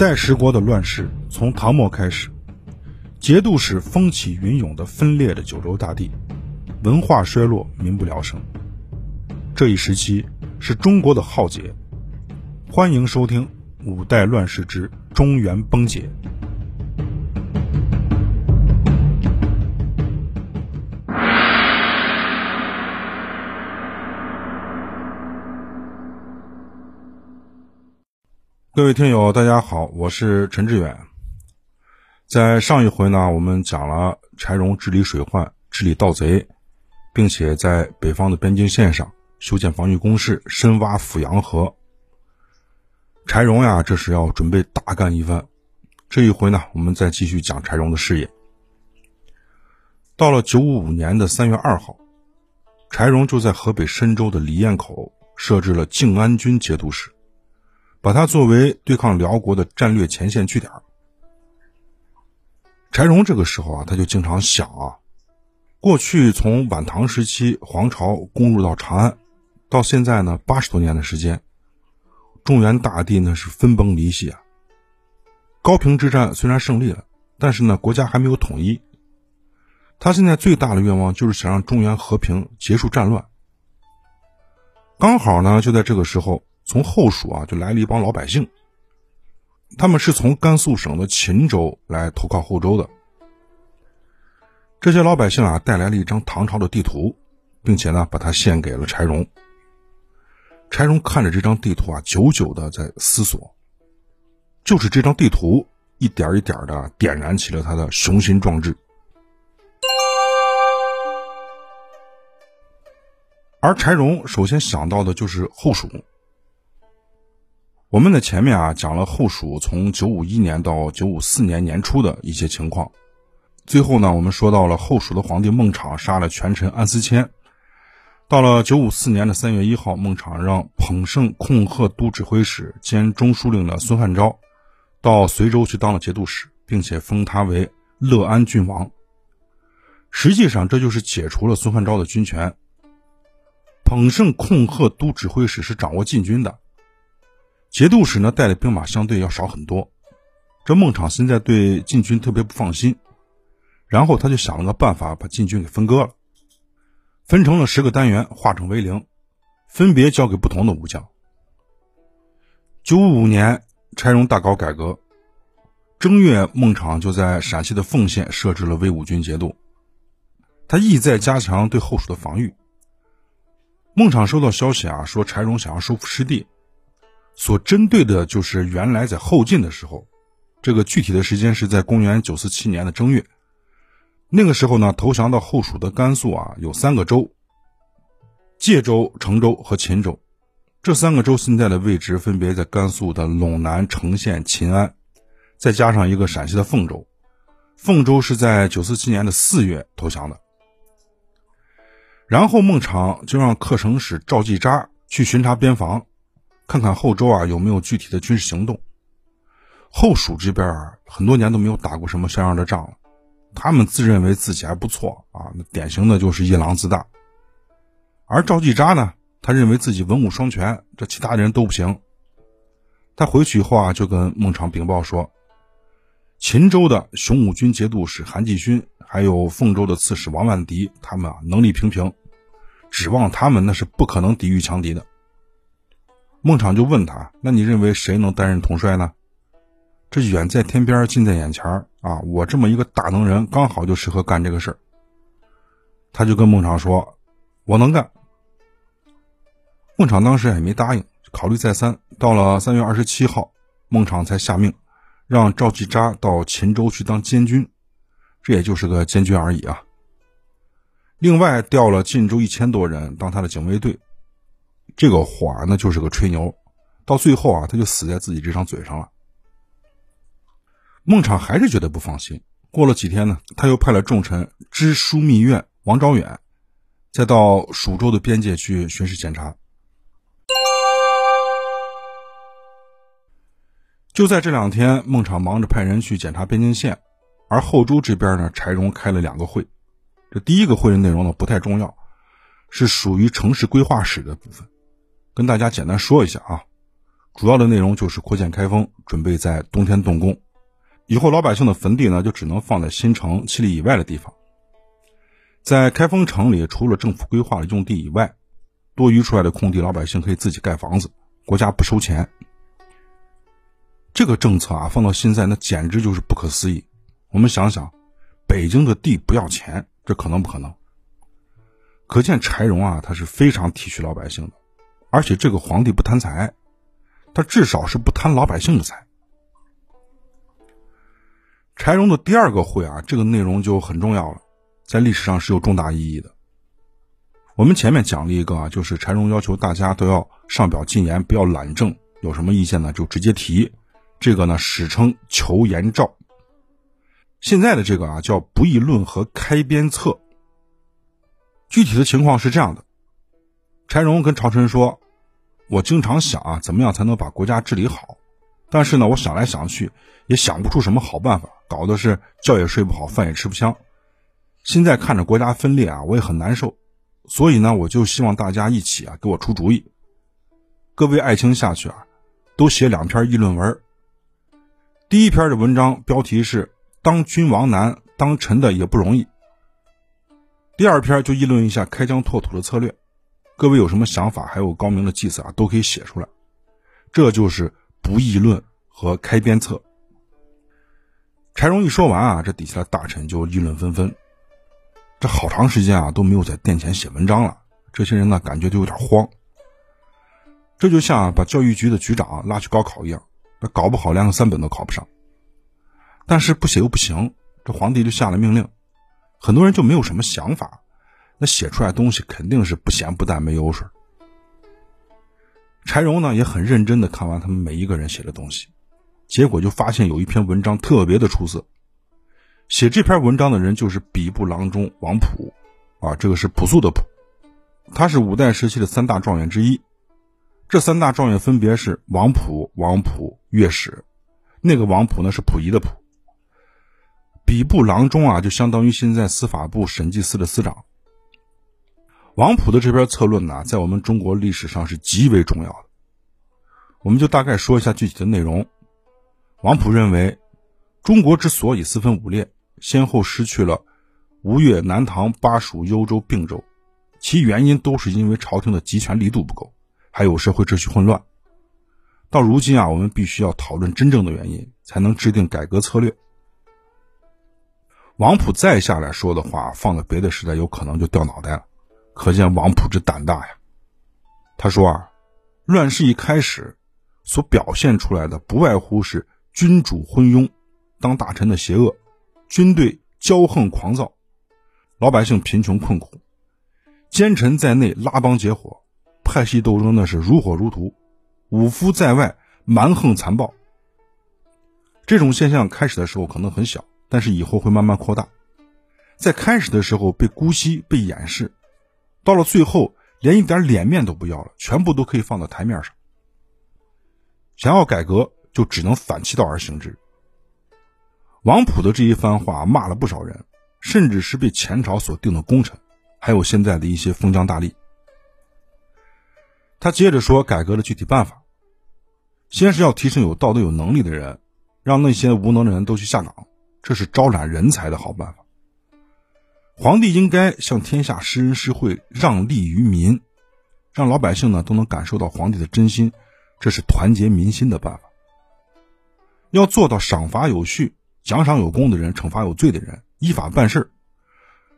五代十国的乱世从唐末开始，节度使风起云涌的分裂着九州大地，文化衰落，民不聊生。这一时期是中国的浩劫。欢迎收听《五代乱世之中原崩解》。各位听友，大家好，我是陈志远。在上一回呢，我们讲了柴荣治理水患、治理盗贼，并且在北方的边境线上修建防御工事、深挖阜阳河。柴荣呀，这是要准备大干一番。这一回呢，我们再继续讲柴荣的事业。到了九五五年的三月二号，柴荣就在河北深州的李堰口设置了靖安军节度使。把它作为对抗辽国的战略前线据点。柴荣这个时候啊，他就经常想啊，过去从晚唐时期黄巢攻入到长安，到现在呢八十多年的时间，中原大地呢是分崩离析啊。高平之战虽然胜利了，但是呢国家还没有统一。他现在最大的愿望就是想让中原和平，结束战乱。刚好呢就在这个时候。从后蜀啊，就来了一帮老百姓，他们是从甘肃省的秦州来投靠后周的。这些老百姓啊，带来了一张唐朝的地图，并且呢，把它献给了柴荣。柴荣看着这张地图啊，久久的在思索，就是这张地图一点一点的点燃起了他的雄心壮志。而柴荣首先想到的就是后蜀。我们的前面啊讲了后蜀从九五一年到九五四年年初的一些情况，最后呢我们说到了后蜀的皇帝孟昶杀了权臣安思谦，到了九五四年的三月一号，孟昶让捧圣控贺都指挥使兼中书令的孙汉昭到随州去当了节度使，并且封他为乐安郡王。实际上这就是解除了孙汉昭的军权。捧圣控贺都指挥使是掌握禁军的。节度使呢带的兵马相对要少很多，这孟昶现在对禁军特别不放心，然后他就想了个办法，把禁军给分割了，分成了十个单元，化整为零，分别交给不同的武将。九五五年，柴荣大搞改革，正月，孟昶就在陕西的凤县设置了威武军节度，他意在加强对后蜀的防御。孟昶收到消息啊，说柴荣想要收复失地。所针对的就是原来在后晋的时候，这个具体的时间是在公元九四七年的正月。那个时候呢，投降到后蜀的甘肃啊，有三个州：界州、成州和秦州。这三个州现在的位置分别在甘肃的陇南、成县、秦安，再加上一个陕西的凤州。凤州是在九四七年的四月投降的。然后孟昶就让客城使赵继札去巡查边防。看看后周啊有没有具体的军事行动。后蜀这边啊很多年都没有打过什么像样的仗了，他们自认为自己还不错啊，那典型的就是夜郎自大。而赵继扎呢，他认为自己文武双全，这其他人都不行。他回去以后啊，就跟孟昶禀报说，秦州的雄武军节度使韩继勋，还有凤州的刺史王万迪，他们啊能力平平，指望他们那是不可能抵御强敌的。孟昶就问他：“那你认为谁能担任统帅呢？”这远在天边，近在眼前啊！我这么一个大能人，刚好就适合干这个事儿。他就跟孟昶说：“我能干。”孟昶当时也没答应，考虑再三。到了三月二十七号，孟昶才下命，让赵继扎到秦州去当监军，这也就是个监军而已啊。另外调了晋州一千多人当他的警卫队。这个话那就是个吹牛，到最后啊，他就死在自己这张嘴上了。孟昶还是觉得不放心。过了几天呢，他又派了重臣知枢密院王昭远，再到蜀州的边界去巡视检查。就在这两天，孟昶忙着派人去检查边境线，而后周这边呢，柴荣开了两个会。这第一个会的内容呢不太重要，是属于城市规划史的部分。跟大家简单说一下啊，主要的内容就是扩建开封，准备在冬天动工。以后老百姓的坟地呢，就只能放在新城七里以外的地方。在开封城里，除了政府规划的用地以外，多余出来的空地，老百姓可以自己盖房子，国家不收钱。这个政策啊，放到现在那简直就是不可思议。我们想想，北京的地不要钱，这可能不可能？可见柴荣啊，他是非常体恤老百姓的，而且这个皇帝不贪财，他至少是不贪老百姓的财。柴荣的第二个会啊，这个内容就很重要了，在历史上是有重大意义的。我们前面讲了一个啊，就是柴荣要求大家都要上表进言，不要懒政，有什么意见呢就直接提。这个呢史称求言诏。现在的这个啊叫不议论和开边策。具体的情况是这样的：柴荣跟朝臣说：“我经常想啊，怎么样才能把国家治理好？但是呢，我想来想去，也想不出什么好办法，搞的是觉也睡不好，饭也吃不香。现在看着国家分裂啊，我也很难受。所以呢，我就希望大家一起啊，给我出主意。各位爱卿下去啊，都写两篇议论文。第一篇的文章标题是‘当君王难，当臣的也不容易’。”第二篇就议论一下开疆拓土的策略，各位有什么想法，还有高明的计策啊，都可以写出来。这就是不议论和开鞭策。柴荣一说完啊，这底下的大臣就议论纷纷。这好长时间啊都没有在殿前写文章了，这些人呢感觉都有点慌。这就像把教育局的局长拉去高考一样，那搞不好连个三本都考不上。但是不写又不行，这皇帝就下了命令。很多人就没有什么想法，那写出来东西肯定是不咸不淡没油水。柴荣呢也很认真的看完他们每一个人写的东西，结果就发现有一篇文章特别的出色。写这篇文章的人就是比部郎中王普，啊，这个是朴素的朴，他是五代时期的三大状元之一。这三大状元分别是王普、王普、乐史，那个王普呢是溥仪的溥。比部郎中啊，就相当于现在司法部审计司的司长。王普的这篇策论呢，在我们中国历史上是极为重要的。我们就大概说一下具体的内容。王普认为，中国之所以四分五裂，先后失去了吴越、南唐、巴蜀、幽州、并州，其原因都是因为朝廷的集权力度不够，还有社会秩序混乱。到如今啊，我们必须要讨论真正的原因，才能制定改革策略。王普再下来说的话，放在别的时代有可能就掉脑袋了，可见王普之胆大呀。他说啊，乱世一开始，所表现出来的不外乎是君主昏庸，当大臣的邪恶，军队骄横狂躁，老百姓贫穷困苦，奸臣在内拉帮结伙，派系斗争那是如火如荼，武夫在外蛮横残暴。这种现象开始的时候可能很小。但是以后会慢慢扩大，在开始的时候被姑息、被掩饰，到了最后连一点脸面都不要了，全部都可以放到台面上。想要改革，就只能反其道而行之。王普的这一番话骂了不少人，甚至是被前朝所定的功臣，还有现在的一些封疆大吏。他接着说改革的具体办法，先是要提升有道德、有能力的人，让那些无能的人都去下岗。这是招揽人才的好办法。皇帝应该向天下施恩施惠，让利于民，让老百姓呢都能感受到皇帝的真心，这是团结民心的办法。要做到赏罚有序，奖赏有功的人，惩罚有罪的人，依法办事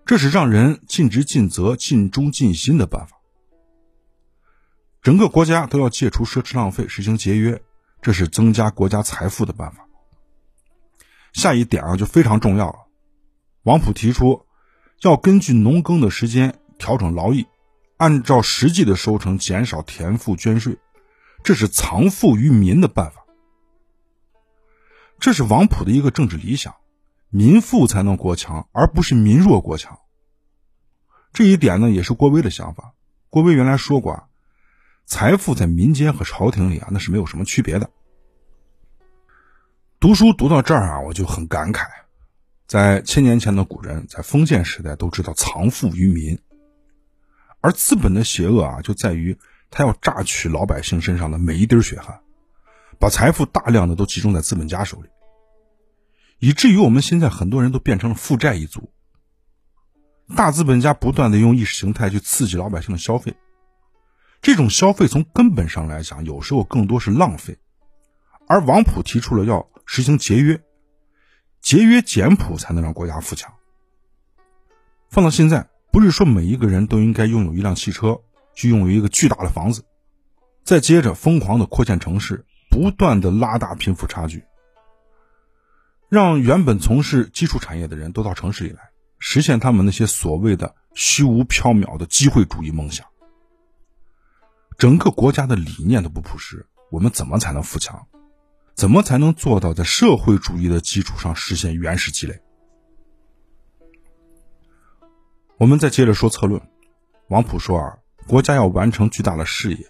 这是让人尽职尽责、尽忠尽心的办法。整个国家都要戒除奢侈浪费，实行节约，这是增加国家财富的办法。下一点啊就非常重要了。王溥提出，要根据农耕的时间调整劳役，按照实际的收成减少田赋捐税，这是藏富于民的办法。这是王溥的一个政治理想，民富才能国强，而不是民弱国强。这一点呢也是郭威的想法。郭威原来说过啊，财富在民间和朝廷里啊那是没有什么区别的。读书读到这儿啊，我就很感慨，在千年前的古人，在封建时代都知道藏富于民，而资本的邪恶啊，就在于他要榨取老百姓身上的每一滴血汗，把财富大量的都集中在资本家手里，以至于我们现在很多人都变成了负债一族。大资本家不断的用意识形态去刺激老百姓的消费，这种消费从根本上来讲，有时候更多是浪费。而王普提出了要实行节约，节约简朴才能让国家富强。放到现在，不是说每一个人都应该拥有一辆汽车，去拥有一个巨大的房子，再接着疯狂的扩建城市。不断的拉大贫富差距，让原本从事基础产业的人都到城市里来，实现他们那些所谓的虚无缥缈的机会主义梦想。整个国家的理念都不朴实，我们怎么才能富强？怎么才能做到在社会主义的基础上实现原始积累？我们再接着说策论，王普说啊，国家要完成巨大的事业，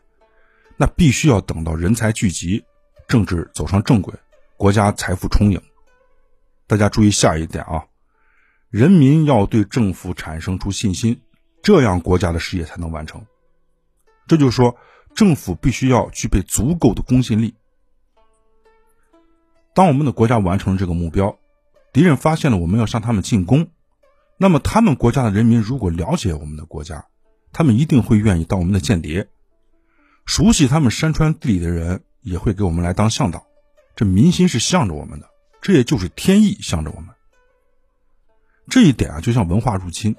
那必须要等到人才聚集。政治走上正轨，国家财富充盈。大家注意下一点啊，人民要对政府产生出信心，这样国家的事业才能完成。这就是说，政府必须要具备足够的公信力。当我们的国家完成了这个目标，敌人发现了我们要向他们进攻，那么他们国家的人民如果了解我们的国家，他们一定会愿意当我们的间谍。熟悉他们山川地理的人。也会给我们来当向导，这民心是向着我们的，这也就是天意向着我们。这一点啊，就像文化入侵，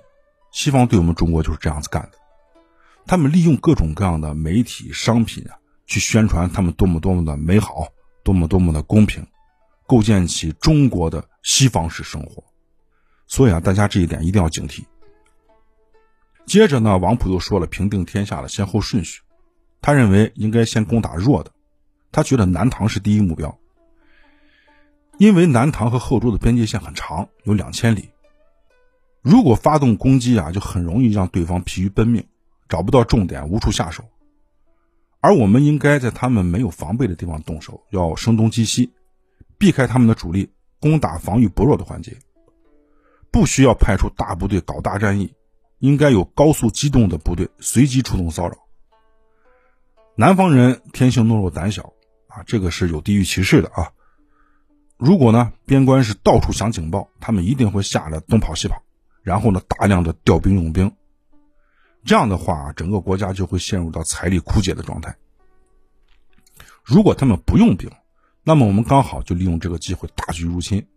西方对我们中国就是这样子干的。他们利用各种各样的媒体、商品啊，去宣传他们多么多么的美好，多么多么的公平，构建起中国的西方式生活。所以啊，大家这一点一定要警惕。接着呢，王普又说了平定天下的先后顺序，他认为应该先攻打弱的。他觉得南唐是第一目标，因为南唐和后周的边界线很长，有两千里。如果发动攻击啊，就很容易让对方疲于奔命，找不到重点，无处下手。而我们应该在他们没有防备的地方动手，要声东击西，避开他们的主力，攻打防御薄弱的环节。不需要派出大部队搞大战役，应该有高速机动的部队随机出动骚扰。南方人天性懦弱胆小。啊，这个是有地域歧视的啊！如果呢，边关是到处响警报，他们一定会吓得东跑西跑，然后呢，大量的调兵用兵。这样的话，整个国家就会陷入到财力枯竭的状态。如果他们不用兵，那么我们刚好就利用这个机会大举入侵。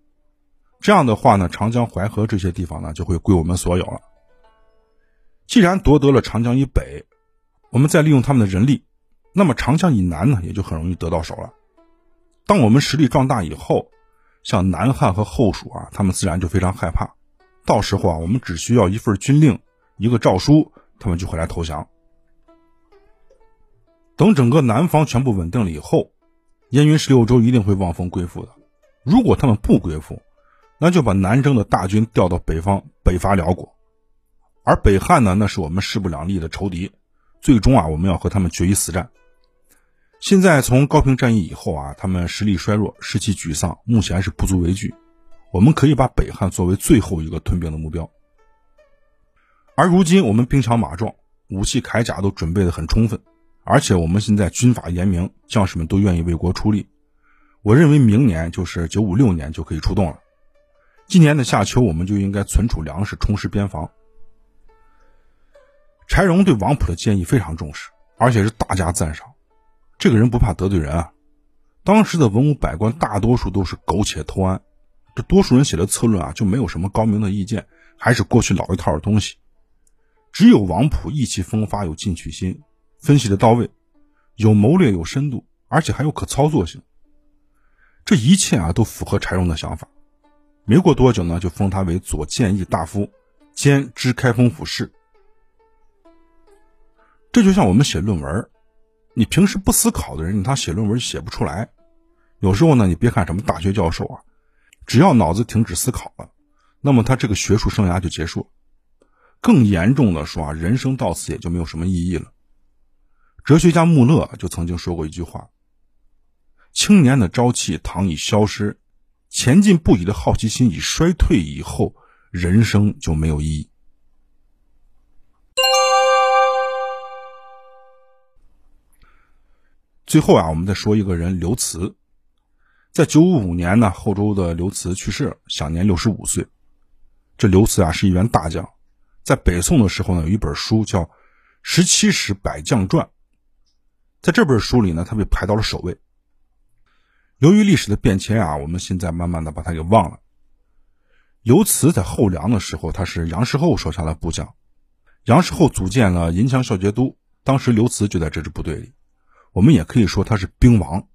这样的话呢，长江、淮河这些地方呢，就会归我们所有了。既然夺得了长江以北，我们再利用他们的人力。那么长江以南呢，也就很容易得到手了。当我们实力壮大以后，像南汉和后蜀啊，他们自然就非常害怕。到时候啊，我们只需要一份军令、一个诏书，他们就会来投降。等整个南方全部稳定了以后，燕云十六州一定会望风归附的。如果他们不归附，那就把南征的大军调到北方，北伐辽国。而北汉呢，那是我们势不两立的仇敌，最终啊，我们要和他们决一死战。现在从高平战役以后啊，他们实力衰弱，士气沮丧，目前是不足为惧。我们可以把北汉作为最后一个吞并的目标。而如今我们兵强马壮，武器铠甲都准备的很充分，而且我们现在军法严明，将士们都愿意为国出力。我认为明年就是九五六年就可以出动了。今年的夏秋，我们就应该存储粮食，充实边防。柴荣对王普的建议非常重视，而且是大加赞赏。这个人不怕得罪人啊！当时的文武百官大多数都是苟且偷安，这多数人写的策论啊就没有什么高明的意见，还是过去老一套的东西。只有王普意气风发，有进取心，分析的到位，有谋略，有深度，而且还有可操作性。这一切啊都符合柴荣的想法。没过多久呢，就封他为左谏议大夫，兼知开封府事。这就像我们写论文。你平时不思考的人，他写论文写不出来。有时候呢，你别看什么大学教授啊，只要脑子停止思考了，那么他这个学术生涯就结束了。更严重的说啊，人生到此也就没有什么意义了。哲学家穆勒就曾经说过一句话：“青年的朝气倘已消失，前进不已的好奇心已衰退以后，人生就没有意义。”最后啊，我们再说一个人刘慈，在九五五年呢，后周的刘慈去世，享年六十五岁。这刘慈啊是一员大将，在北宋的时候呢，有一本书叫《十七史百将传》，在这本书里呢，他被排到了首位。由于历史的变迁啊，我们现在慢慢的把他给忘了。刘慈在后梁的时候，他是杨世厚手下的部将，杨世厚组建了银枪校节都，当时刘慈就在这支部队里。我们也可以说他是兵王。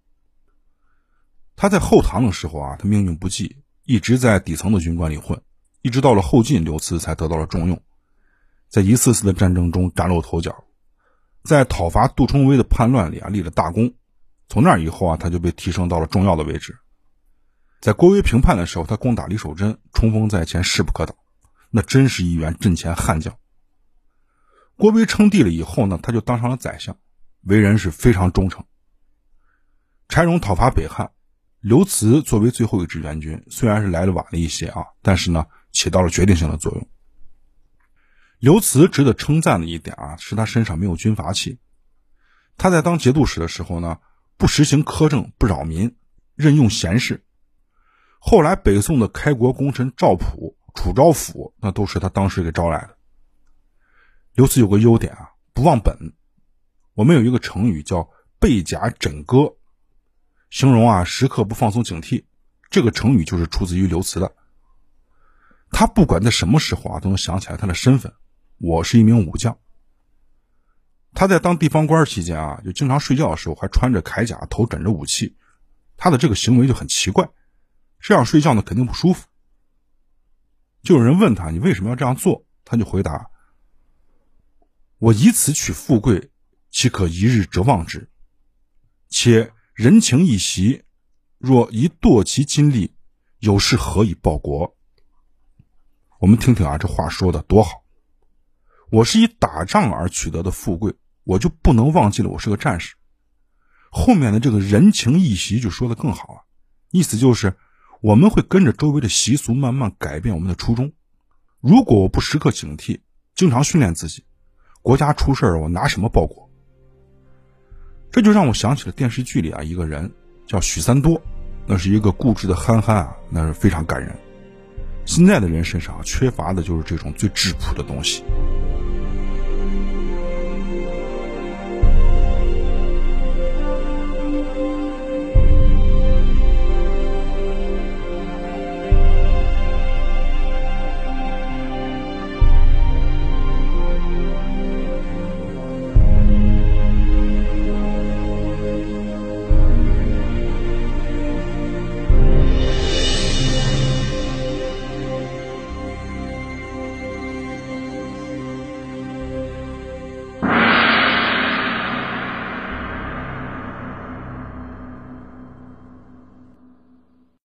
他在后唐的时候啊，他命运不济，一直在底层的军官里混，一直到了后晋，刘慈才得到了重用，在一次次的战争中崭露头角，在讨伐杜重威的叛乱里啊立了大功。从那以后啊，他就被提升到了重要的位置。在郭威平叛的时候，他攻打李守贞，冲锋在前，势不可挡，那真是一员阵前悍将。郭威称帝了以后呢，他就当上了宰相。为人是非常忠诚。柴荣讨伐北汉，刘慈作为最后一支援军，虽然是来的晚了一些啊，但是呢，起到了决定性的作用。刘慈值得称赞的一点啊，是他身上没有军阀气。他在当节度使的时候呢，不实行苛政，不扰民，任用贤士。后来北宋的开国功臣赵普、楚昭甫，那都是他当时给招来的。刘慈有个优点啊，不忘本。我们有一个成语叫“背甲枕戈”，形容啊时刻不放松警惕。这个成语就是出自于刘慈的。他不管在什么时候啊，都能想起来他的身份，我是一名武将。他在当地方官期间啊，就经常睡觉的时候还穿着铠甲，头枕着武器。他的这个行为就很奇怪，这样睡觉呢肯定不舒服。就有人问他：“你为什么要这样做？”他就回答：“我以此取富贵。”岂可一日折望之？且人情一席，若一堕其金力，有事何以报国？我们听听啊，这话说的多好！我是以打仗而取得的富贵，我就不能忘记了我是个战士。后面的这个人情一袭就说的更好了，意思就是我们会跟着周围的习俗慢慢改变我们的初衷。如果我不时刻警惕，经常训练自己，国家出事儿，我拿什么报国？这就让我想起了电视剧里啊一个人叫许三多，那是一个固执的憨憨啊，那是非常感人。现在的人身上缺乏的就是这种最质朴的东西。